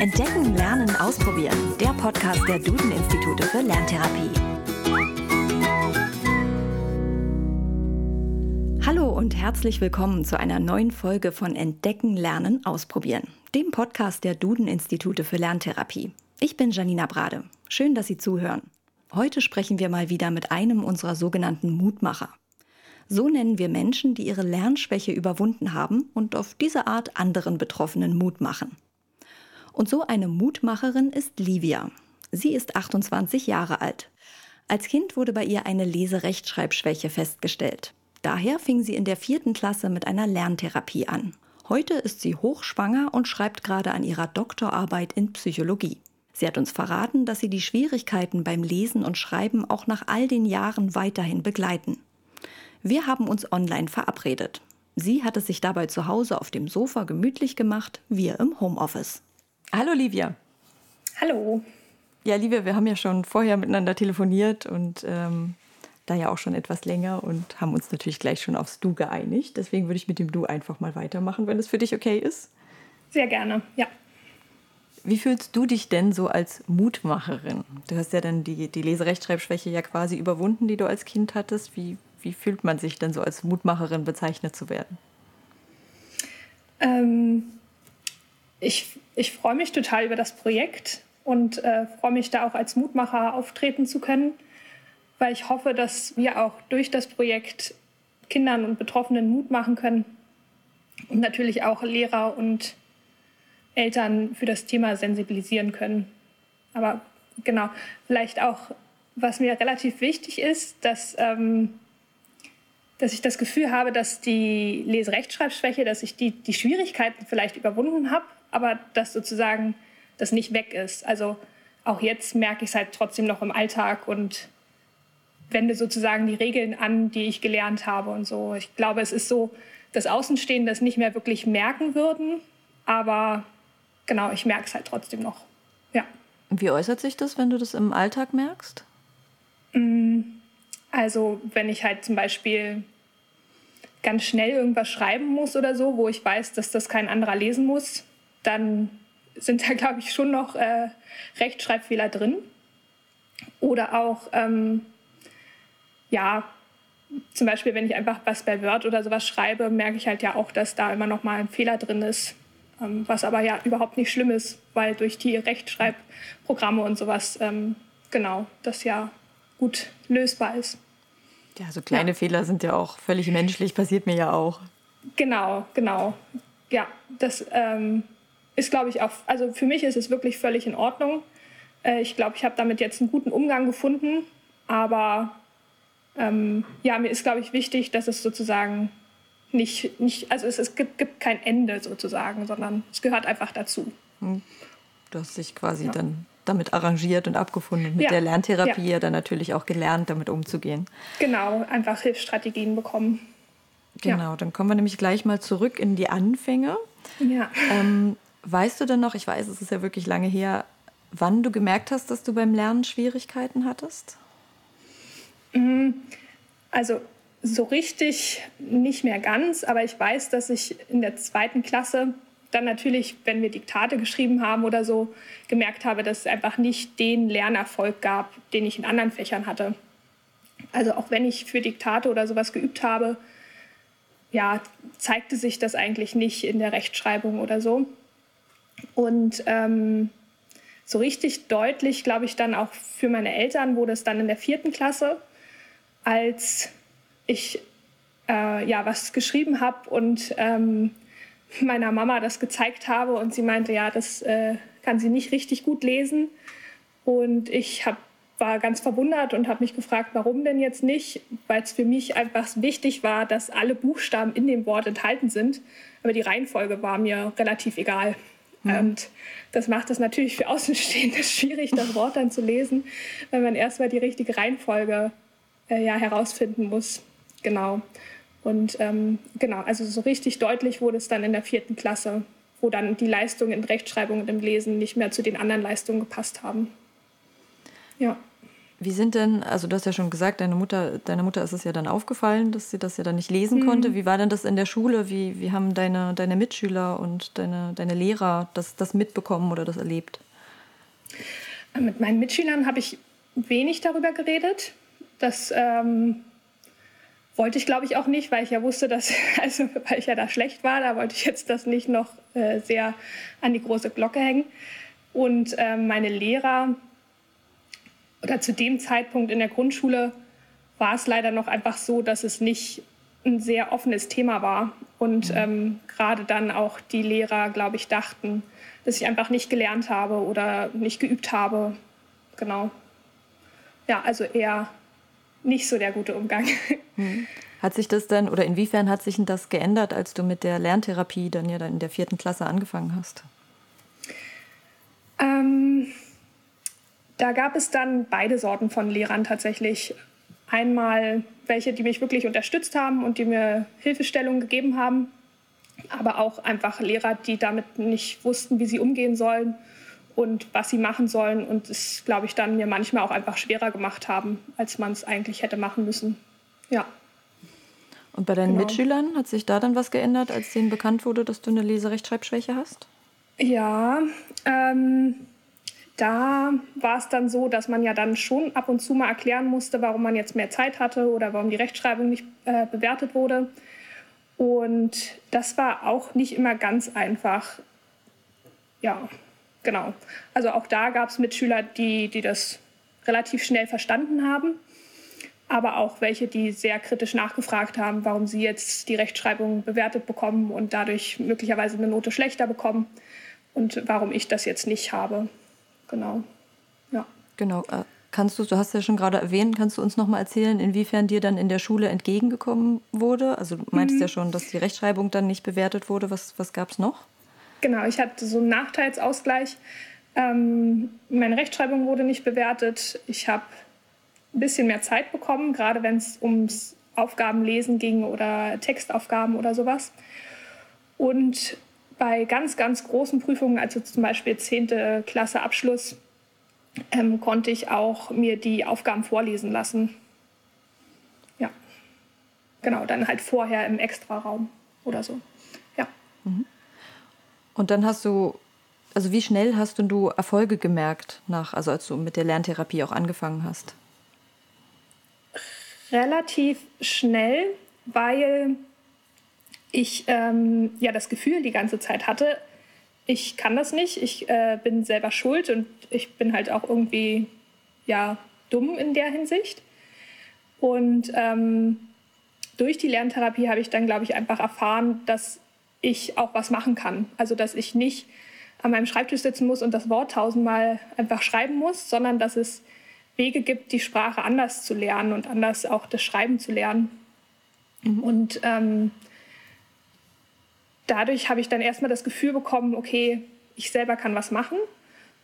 Entdecken, Lernen, Ausprobieren. Der Podcast der Duden-Institute für Lerntherapie. Hallo und herzlich willkommen zu einer neuen Folge von Entdecken, Lernen, Ausprobieren, dem Podcast der Duden-Institute für Lerntherapie. Ich bin Janina Brade. Schön, dass Sie zuhören. Heute sprechen wir mal wieder mit einem unserer sogenannten Mutmacher. So nennen wir Menschen, die ihre Lernschwäche überwunden haben und auf diese Art anderen Betroffenen Mut machen. Und so eine Mutmacherin ist Livia. Sie ist 28 Jahre alt. Als Kind wurde bei ihr eine Leserechtschreibschwäche festgestellt. Daher fing sie in der vierten Klasse mit einer Lerntherapie an. Heute ist sie hochschwanger und schreibt gerade an ihrer Doktorarbeit in Psychologie. Sie hat uns verraten, dass sie die Schwierigkeiten beim Lesen und Schreiben auch nach all den Jahren weiterhin begleiten. Wir haben uns online verabredet. Sie hat es sich dabei zu Hause auf dem Sofa gemütlich gemacht, wir im Homeoffice. Hallo Livia. Hallo. Ja, Livia, wir haben ja schon vorher miteinander telefoniert und ähm, da ja auch schon etwas länger und haben uns natürlich gleich schon aufs Du geeinigt. Deswegen würde ich mit dem Du einfach mal weitermachen, wenn es für dich okay ist. Sehr gerne, ja. Wie fühlst du dich denn so als Mutmacherin? Du hast ja dann die, die Leserechtschreibschwäche ja quasi überwunden, die du als Kind hattest. Wie, wie fühlt man sich denn so als Mutmacherin bezeichnet zu werden? Ähm, ich, ich freue mich total über das Projekt und äh, freue mich da auch als Mutmacher auftreten zu können, weil ich hoffe, dass wir auch durch das Projekt Kindern und Betroffenen Mut machen können und natürlich auch Lehrer und Eltern für das Thema sensibilisieren können. Aber genau, vielleicht auch, was mir relativ wichtig ist, dass, ähm, dass ich das Gefühl habe, dass die Leserechtschreibschwäche, dass ich die, die Schwierigkeiten vielleicht überwunden habe aber dass sozusagen das nicht weg ist. Also auch jetzt merke ich es halt trotzdem noch im Alltag und wende sozusagen die Regeln an, die ich gelernt habe und so. Ich glaube, es ist so, dass Außenstehende das nicht mehr wirklich merken würden, aber genau, ich merke es halt trotzdem noch. Ja. Wie äußert sich das, wenn du das im Alltag merkst? Mm, also, wenn ich halt zum Beispiel ganz schnell irgendwas schreiben muss oder so, wo ich weiß, dass das kein anderer lesen muss, dann sind da, glaube ich, schon noch äh, Rechtschreibfehler drin. Oder auch, ähm, ja, zum Beispiel, wenn ich einfach was bei Word oder sowas schreibe, merke ich halt ja auch, dass da immer noch mal ein Fehler drin ist. Ähm, was aber ja überhaupt nicht schlimm ist, weil durch die Rechtschreibprogramme und sowas, ähm, genau, das ja gut lösbar ist. Ja, so kleine ja. Fehler sind ja auch völlig menschlich, passiert mir ja auch. Genau, genau. Ja, das ähm, ist, glaube ich, auch, also für mich ist es wirklich völlig in Ordnung. Äh, ich glaube, ich habe damit jetzt einen guten Umgang gefunden, aber ähm, ja, mir ist, glaube ich, wichtig, dass es sozusagen nicht, nicht also es, es gibt, gibt, kein Ende sozusagen, sondern es gehört einfach dazu. Hm. Du hast dich quasi ja. dann damit arrangiert und abgefunden. Mit ja. der Lerntherapie ja. dann natürlich auch gelernt, damit umzugehen. Genau, einfach Hilfsstrategien bekommen. Genau, dann kommen wir nämlich gleich mal zurück in die Anfänge. Ja. Ähm, Weißt du denn noch, ich weiß, es ist ja wirklich lange her, wann du gemerkt hast, dass du beim Lernen Schwierigkeiten hattest? Mhm. Also so richtig nicht mehr ganz, aber ich weiß, dass ich in der zweiten Klasse dann natürlich, wenn wir Diktate geschrieben haben oder so, gemerkt habe, dass es einfach nicht den Lernerfolg gab, den ich in anderen Fächern hatte. Also auch wenn ich für Diktate oder sowas geübt habe, ja, zeigte sich das eigentlich nicht in der Rechtschreibung oder so. Und ähm, so richtig deutlich, glaube ich, dann auch für meine Eltern wurde es dann in der vierten Klasse, als ich äh, ja was geschrieben habe und ähm, meiner Mama das gezeigt habe und sie meinte, ja, das äh, kann sie nicht richtig gut lesen. Und ich hab, war ganz verwundert und habe mich gefragt, warum denn jetzt nicht, weil es für mich einfach wichtig war, dass alle Buchstaben in dem Wort enthalten sind. Aber die Reihenfolge war mir relativ egal. Mhm. Und das macht es natürlich für Außenstehende schwierig, das Wort dann zu lesen, wenn man erstmal die richtige Reihenfolge äh, ja, herausfinden muss. Genau. Und ähm, genau, also so richtig deutlich wurde es dann in der vierten Klasse, wo dann die Leistungen in Rechtschreibung und im Lesen nicht mehr zu den anderen Leistungen gepasst haben. Ja. Wie sind denn, also du hast ja schon gesagt, deine Mutter, deiner Mutter ist es ja dann aufgefallen, dass sie das ja dann nicht lesen mhm. konnte. Wie war denn das in der Schule? Wie, wie haben deine, deine Mitschüler und deine, deine Lehrer das, das mitbekommen oder das erlebt? Mit meinen Mitschülern habe ich wenig darüber geredet. Das ähm, wollte ich, glaube ich, auch nicht, weil ich ja wusste, dass, also weil ich ja da schlecht war, da wollte ich jetzt das nicht noch äh, sehr an die große Glocke hängen. Und äh, meine Lehrer oder zu dem Zeitpunkt in der Grundschule war es leider noch einfach so, dass es nicht ein sehr offenes Thema war. Und mhm. ähm, gerade dann auch die Lehrer, glaube ich, dachten, dass ich einfach nicht gelernt habe oder nicht geübt habe. Genau. Ja, also eher nicht so der gute Umgang. Mhm. Hat sich das dann oder inwiefern hat sich das geändert, als du mit der Lerntherapie dann ja dann in der vierten Klasse angefangen hast? Ähm, da gab es dann beide Sorten von Lehrern tatsächlich. Einmal welche, die mich wirklich unterstützt haben und die mir Hilfestellungen gegeben haben, aber auch einfach Lehrer, die damit nicht wussten, wie sie umgehen sollen und was sie machen sollen und es, glaube ich, dann mir manchmal auch einfach schwerer gemacht haben, als man es eigentlich hätte machen müssen. Ja. Und bei deinen genau. Mitschülern hat sich da dann was geändert, als denen bekannt wurde, dass du eine Leserechtschreibschwäche hast? Ja, ähm, da war es dann so, dass man ja dann schon ab und zu mal erklären musste, warum man jetzt mehr Zeit hatte oder warum die Rechtschreibung nicht äh, bewertet wurde. Und das war auch nicht immer ganz einfach. Ja, genau. Also auch da gab es Mitschüler, die, die das relativ schnell verstanden haben, aber auch welche, die sehr kritisch nachgefragt haben, warum sie jetzt die Rechtschreibung bewertet bekommen und dadurch möglicherweise eine Note schlechter bekommen und warum ich das jetzt nicht habe genau. Ja. Genau. Äh, kannst du, du hast ja schon gerade erwähnt, kannst du uns noch mal erzählen, inwiefern dir dann in der Schule entgegengekommen wurde? Also du meintest mhm. ja schon, dass die Rechtschreibung dann nicht bewertet wurde. Was, was gab es noch? Genau, ich hatte so einen Nachteilsausgleich. Ähm, meine Rechtschreibung wurde nicht bewertet. Ich habe ein bisschen mehr Zeit bekommen, gerade wenn es ums Aufgabenlesen ging oder Textaufgaben oder sowas. Und bei ganz, ganz großen Prüfungen, also zum Beispiel 10. Klasse Abschluss, ähm, konnte ich auch mir die Aufgaben vorlesen lassen. Ja, genau, dann halt vorher im Extraraum oder so. Ja. Mhm. Und dann hast du, also wie schnell hast du Erfolge gemerkt, nach, also als du mit der Lerntherapie auch angefangen hast? Relativ schnell, weil ich ähm, ja das Gefühl die ganze Zeit hatte, ich kann das nicht, ich äh, bin selber schuld und ich bin halt auch irgendwie ja dumm in der Hinsicht. Und ähm, durch die Lerntherapie habe ich dann, glaube ich, einfach erfahren, dass ich auch was machen kann. Also dass ich nicht an meinem Schreibtisch sitzen muss und das Wort tausendmal einfach schreiben muss, sondern dass es Wege gibt, die Sprache anders zu lernen und anders auch das Schreiben zu lernen. Und ähm, dadurch habe ich dann erstmal das Gefühl bekommen, okay, ich selber kann was machen.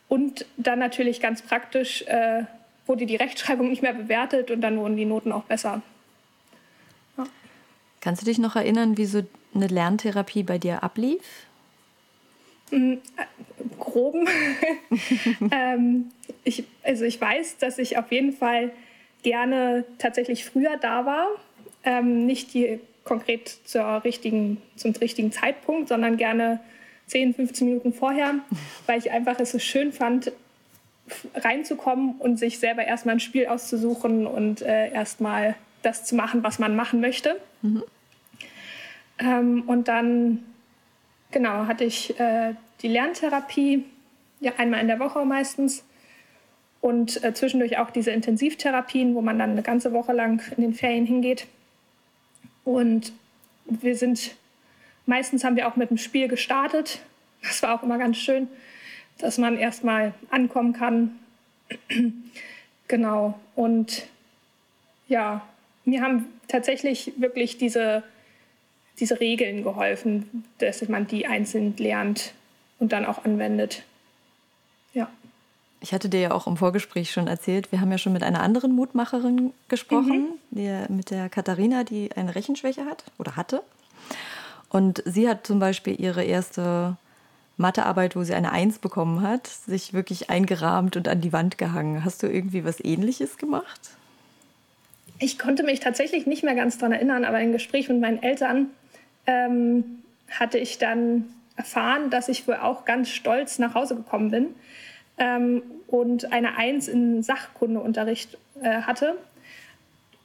Und dann natürlich ganz praktisch äh, wurde die Rechtschreibung nicht mehr bewertet und dann wurden die Noten auch besser. Ja. Kannst du dich noch erinnern, wie so eine Lerntherapie bei dir ablief? Mhm, groben. ähm, ich, also ich weiß, dass ich auf jeden Fall gerne tatsächlich früher da war. Ähm, nicht die konkret zur richtigen, zum richtigen Zeitpunkt, sondern gerne 10, 15 Minuten vorher, weil ich einfach es so schön fand, reinzukommen und sich selber erstmal ein Spiel auszusuchen und äh, erstmal das zu machen, was man machen möchte. Mhm. Ähm, und dann, genau, hatte ich äh, die Lerntherapie, ja, einmal in der Woche meistens. Und äh, zwischendurch auch diese Intensivtherapien, wo man dann eine ganze Woche lang in den Ferien hingeht. Und wir sind, meistens haben wir auch mit dem Spiel gestartet. Das war auch immer ganz schön, dass man erstmal ankommen kann. genau. Und ja, mir haben tatsächlich wirklich diese, diese Regeln geholfen, dass man die einzeln lernt und dann auch anwendet. Ich hatte dir ja auch im Vorgespräch schon erzählt, wir haben ja schon mit einer anderen Mutmacherin gesprochen, mhm. die, mit der Katharina, die eine Rechenschwäche hat oder hatte. Und sie hat zum Beispiel ihre erste Mathearbeit, wo sie eine Eins bekommen hat, sich wirklich eingerahmt und an die Wand gehangen. Hast du irgendwie was Ähnliches gemacht? Ich konnte mich tatsächlich nicht mehr ganz daran erinnern, aber im Gespräch mit meinen Eltern ähm, hatte ich dann erfahren, dass ich wohl auch ganz stolz nach Hause gekommen bin ähm, und eine Eins in Sachkundeunterricht äh, hatte.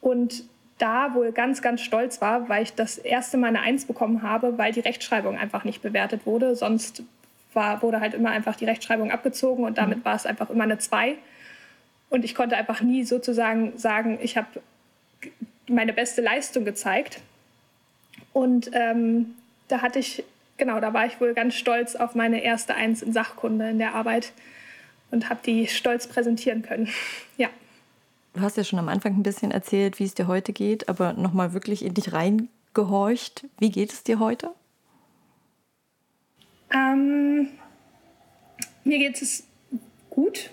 Und da wohl ganz, ganz stolz war, weil ich das erste Mal eine Eins bekommen habe, weil die Rechtschreibung einfach nicht bewertet wurde. Sonst war, wurde halt immer einfach die Rechtschreibung abgezogen und damit mhm. war es einfach immer eine Zwei. Und ich konnte einfach nie sozusagen sagen, ich habe meine beste Leistung gezeigt. Und ähm, da hatte ich, genau, da war ich wohl ganz stolz auf meine erste Eins in Sachkunde in der Arbeit und habe die stolz präsentieren können. ja. Du hast ja schon am Anfang ein bisschen erzählt, wie es dir heute geht, aber nochmal wirklich in dich reingehorcht. Wie geht es dir heute? Ähm, mir geht es gut.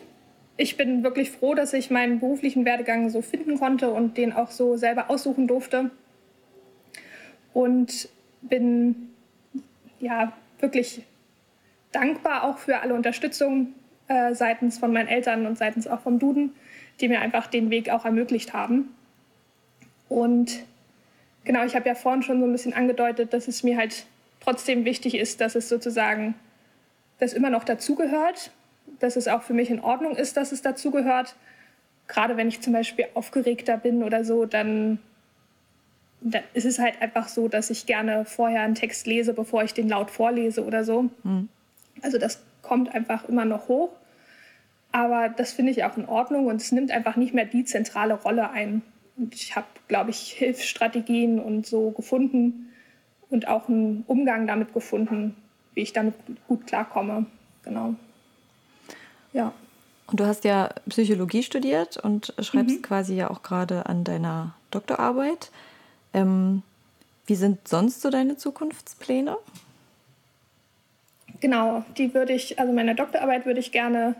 Ich bin wirklich froh, dass ich meinen beruflichen Werdegang so finden konnte und den auch so selber aussuchen durfte. Und bin ja wirklich dankbar auch für alle Unterstützung äh, seitens von meinen Eltern und seitens auch vom Duden, die mir einfach den Weg auch ermöglicht haben. Und genau, ich habe ja vorhin schon so ein bisschen angedeutet, dass es mir halt trotzdem wichtig ist, dass es sozusagen das immer noch dazugehört, dass es auch für mich in Ordnung ist, dass es dazugehört. Gerade wenn ich zum Beispiel aufgeregter bin oder so, dann, dann ist es halt einfach so, dass ich gerne vorher einen Text lese, bevor ich den laut vorlese oder so. Mhm. Also das kommt einfach immer noch hoch. Aber das finde ich auch in Ordnung und es nimmt einfach nicht mehr die zentrale Rolle ein. Und ich habe, glaube ich, Hilfsstrategien und so gefunden, und auch einen Umgang damit gefunden, wie ich damit gut klarkomme. Genau. Ja. Und du hast ja Psychologie studiert und schreibst mhm. quasi ja auch gerade an deiner Doktorarbeit. Ähm, wie sind sonst so deine Zukunftspläne? Genau, die würde ich, also meine Doktorarbeit würde ich gerne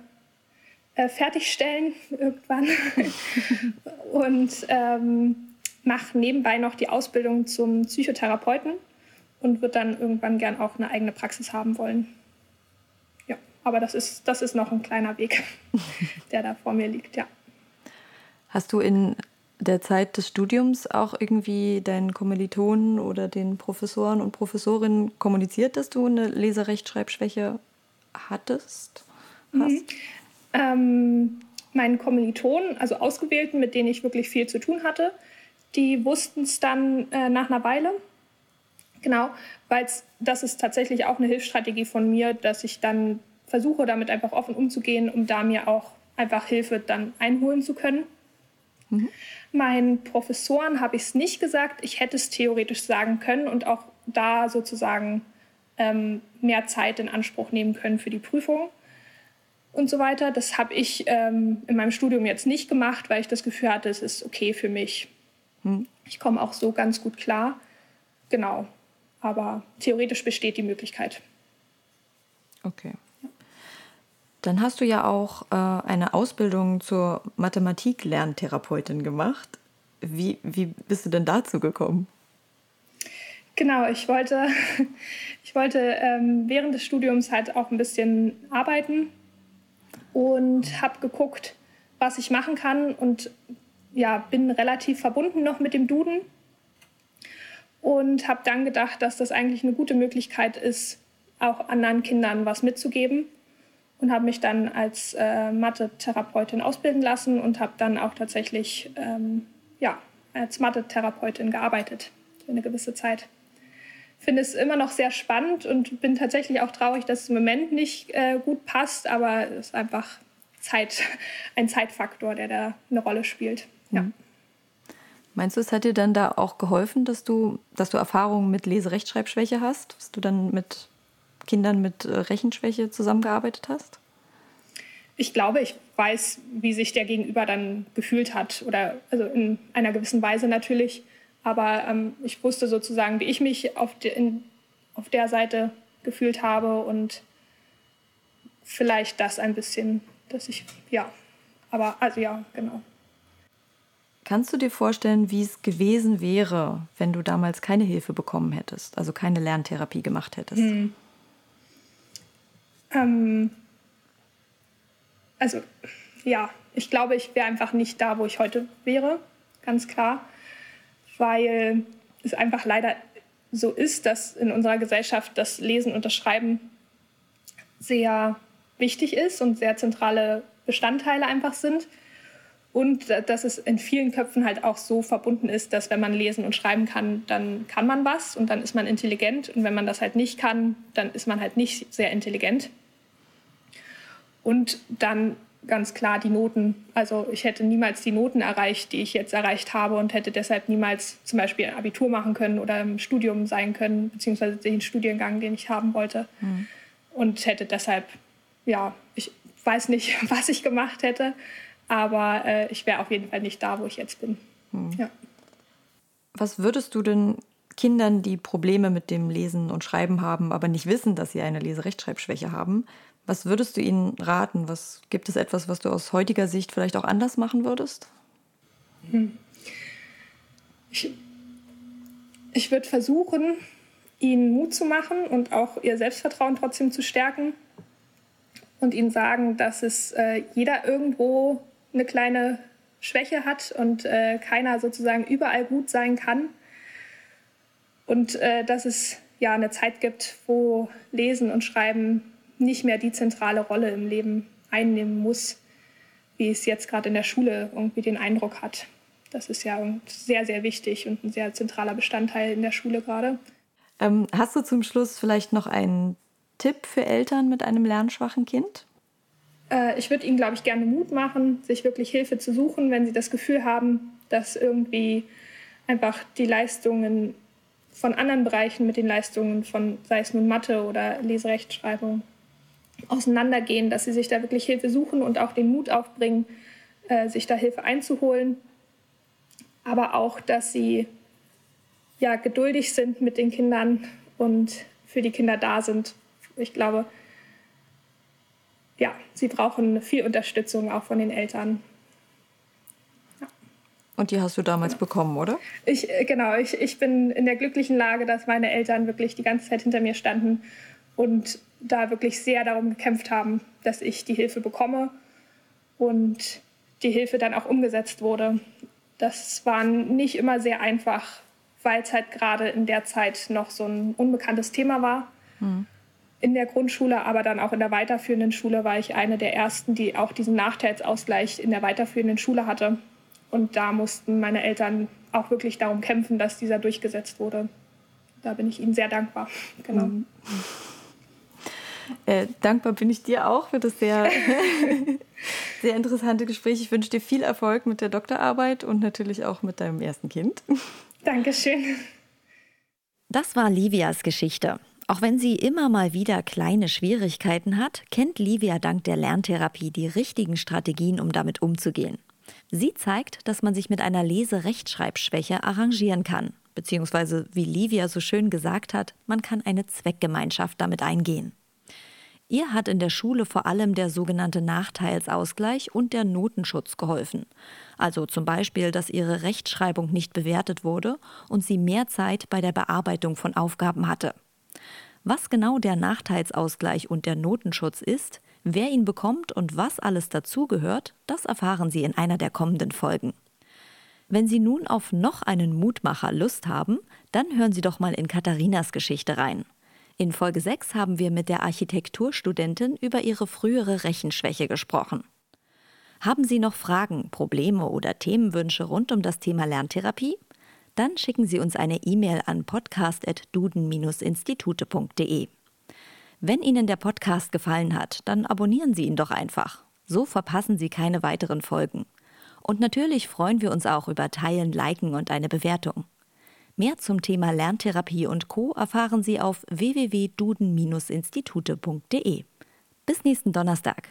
äh, fertigstellen irgendwann. und ähm, mache nebenbei noch die Ausbildung zum Psychotherapeuten und wird dann irgendwann gern auch eine eigene Praxis haben wollen. Ja, aber das ist, das ist noch ein kleiner Weg, der da vor mir liegt, ja. Hast du in der Zeit des Studiums auch irgendwie deinen Kommilitonen oder den Professoren und Professorinnen kommuniziert, dass du eine Leserechtschreibschwäche hattest? Mhm. Ähm, meinen Kommilitonen, also Ausgewählten, mit denen ich wirklich viel zu tun hatte, die wussten es dann äh, nach einer Weile Genau, weil das ist tatsächlich auch eine Hilfsstrategie von mir, dass ich dann versuche, damit einfach offen umzugehen, um da mir auch einfach Hilfe dann einholen zu können. Mhm. Meinen Professoren habe ich es nicht gesagt. Ich hätte es theoretisch sagen können und auch da sozusagen ähm, mehr Zeit in Anspruch nehmen können für die Prüfung und so weiter. Das habe ich ähm, in meinem Studium jetzt nicht gemacht, weil ich das Gefühl hatte, es ist okay für mich. Mhm. Ich komme auch so ganz gut klar. Genau. Aber theoretisch besteht die Möglichkeit. Okay. Dann hast du ja auch äh, eine Ausbildung zur Mathematik-Lerntherapeutin gemacht. Wie, wie bist du denn dazu gekommen? Genau, ich wollte, ich wollte ähm, während des Studiums halt auch ein bisschen arbeiten und habe geguckt, was ich machen kann und ja, bin relativ verbunden noch mit dem Duden und habe dann gedacht, dass das eigentlich eine gute Möglichkeit ist, auch anderen Kindern was mitzugeben und habe mich dann als äh, Mathe-Therapeutin ausbilden lassen und habe dann auch tatsächlich ähm, ja, als Mathe-Therapeutin gearbeitet für eine gewisse Zeit. Finde es immer noch sehr spannend und bin tatsächlich auch traurig, dass es im Moment nicht äh, gut passt, aber es ist einfach Zeit, ein Zeitfaktor, der da eine Rolle spielt. Ja. Mhm. Meinst du, es hat dir dann da auch geholfen, dass du, dass du Erfahrungen mit Leserechtschreibschwäche hast, dass du dann mit Kindern mit äh, Rechenschwäche zusammengearbeitet hast? Ich glaube, ich weiß, wie sich der Gegenüber dann gefühlt hat oder also in einer gewissen Weise natürlich. Aber ähm, ich wusste sozusagen, wie ich mich auf, de, in, auf der Seite gefühlt habe und vielleicht das ein bisschen, dass ich, ja, aber also ja, genau. Kannst du dir vorstellen, wie es gewesen wäre, wenn du damals keine Hilfe bekommen hättest, also keine Lerntherapie gemacht hättest? Hm. Ähm, also ja, ich glaube, ich wäre einfach nicht da, wo ich heute wäre, ganz klar, weil es einfach leider so ist, dass in unserer Gesellschaft das Lesen und das Schreiben sehr wichtig ist und sehr zentrale Bestandteile einfach sind. Und dass es in vielen Köpfen halt auch so verbunden ist, dass wenn man lesen und schreiben kann, dann kann man was und dann ist man intelligent. Und wenn man das halt nicht kann, dann ist man halt nicht sehr intelligent. Und dann ganz klar die Noten. Also ich hätte niemals die Noten erreicht, die ich jetzt erreicht habe und hätte deshalb niemals zum Beispiel ein Abitur machen können oder im Studium sein können, beziehungsweise den Studiengang, den ich haben wollte. Mhm. Und hätte deshalb, ja, ich weiß nicht, was ich gemacht hätte, aber äh, ich wäre auf jeden Fall nicht da, wo ich jetzt bin. Mhm. Ja. Was würdest du denn Kindern, die Probleme mit dem Lesen und Schreiben haben, aber nicht wissen, dass sie eine Leserechtschreibschwäche haben, was würdest du ihnen raten? Was gibt es etwas, was du aus heutiger Sicht vielleicht auch anders machen würdest? Hm. Ich, ich würde versuchen, ihnen Mut zu machen und auch ihr Selbstvertrauen trotzdem zu stärken und ihnen sagen, dass es äh, jeder irgendwo eine kleine Schwäche hat und äh, keiner sozusagen überall gut sein kann und äh, dass es ja eine Zeit gibt, wo Lesen und Schreiben nicht mehr die zentrale Rolle im Leben einnehmen muss, wie es jetzt gerade in der Schule irgendwie den Eindruck hat. Das ist ja sehr, sehr wichtig und ein sehr zentraler Bestandteil in der Schule gerade. Ähm, hast du zum Schluss vielleicht noch einen Tipp für Eltern mit einem lernschwachen Kind? Äh, ich würde ihnen, glaube ich, gerne Mut machen, sich wirklich Hilfe zu suchen, wenn sie das Gefühl haben, dass irgendwie einfach die Leistungen von anderen Bereichen mit den Leistungen von, sei es nun Mathe oder Leserechtschreibung, auseinandergehen, dass sie sich da wirklich Hilfe suchen und auch den Mut aufbringen, äh, sich da Hilfe einzuholen. Aber auch, dass sie ja, geduldig sind mit den Kindern und für die Kinder da sind. Ich glaube, ja, sie brauchen viel Unterstützung auch von den Eltern. Ja. Und die hast du damals genau. bekommen, oder? Ich, äh, genau, ich, ich bin in der glücklichen Lage, dass meine Eltern wirklich die ganze Zeit hinter mir standen und da wirklich sehr darum gekämpft haben, dass ich die Hilfe bekomme und die Hilfe dann auch umgesetzt wurde. Das war nicht immer sehr einfach, weil es halt gerade in der Zeit noch so ein unbekanntes Thema war. Mhm. In der Grundschule, aber dann auch in der weiterführenden Schule war ich eine der ersten, die auch diesen Nachteilsausgleich in der weiterführenden Schule hatte. Und da mussten meine Eltern auch wirklich darum kämpfen, dass dieser durchgesetzt wurde. Da bin ich ihnen sehr dankbar. Genau. Mhm. Äh, dankbar bin ich dir auch für das sehr, sehr interessante Gespräch. Ich wünsche dir viel Erfolg mit der Doktorarbeit und natürlich auch mit deinem ersten Kind. Dankeschön. Das war Livias Geschichte. Auch wenn sie immer mal wieder kleine Schwierigkeiten hat, kennt Livia dank der Lerntherapie die richtigen Strategien, um damit umzugehen. Sie zeigt, dass man sich mit einer Leserechtschreibschwäche arrangieren kann, beziehungsweise, wie Livia so schön gesagt hat, man kann eine Zweckgemeinschaft damit eingehen. Ihr hat in der Schule vor allem der sogenannte Nachteilsausgleich und der Notenschutz geholfen. Also zum Beispiel, dass ihre Rechtschreibung nicht bewertet wurde und sie mehr Zeit bei der Bearbeitung von Aufgaben hatte. Was genau der Nachteilsausgleich und der Notenschutz ist, wer ihn bekommt und was alles dazugehört, das erfahren Sie in einer der kommenden Folgen. Wenn Sie nun auf noch einen Mutmacher Lust haben, dann hören Sie doch mal in Katharinas Geschichte rein. In Folge 6 haben wir mit der Architekturstudentin über ihre frühere Rechenschwäche gesprochen. Haben Sie noch Fragen, Probleme oder Themenwünsche rund um das Thema Lerntherapie? Dann schicken Sie uns eine E-Mail an podcast.duden-institute.de. Wenn Ihnen der Podcast gefallen hat, dann abonnieren Sie ihn doch einfach. So verpassen Sie keine weiteren Folgen. Und natürlich freuen wir uns auch über Teilen, Liken und eine Bewertung. Mehr zum Thema Lerntherapie und Co. erfahren Sie auf www.duden-institute.de. Bis nächsten Donnerstag.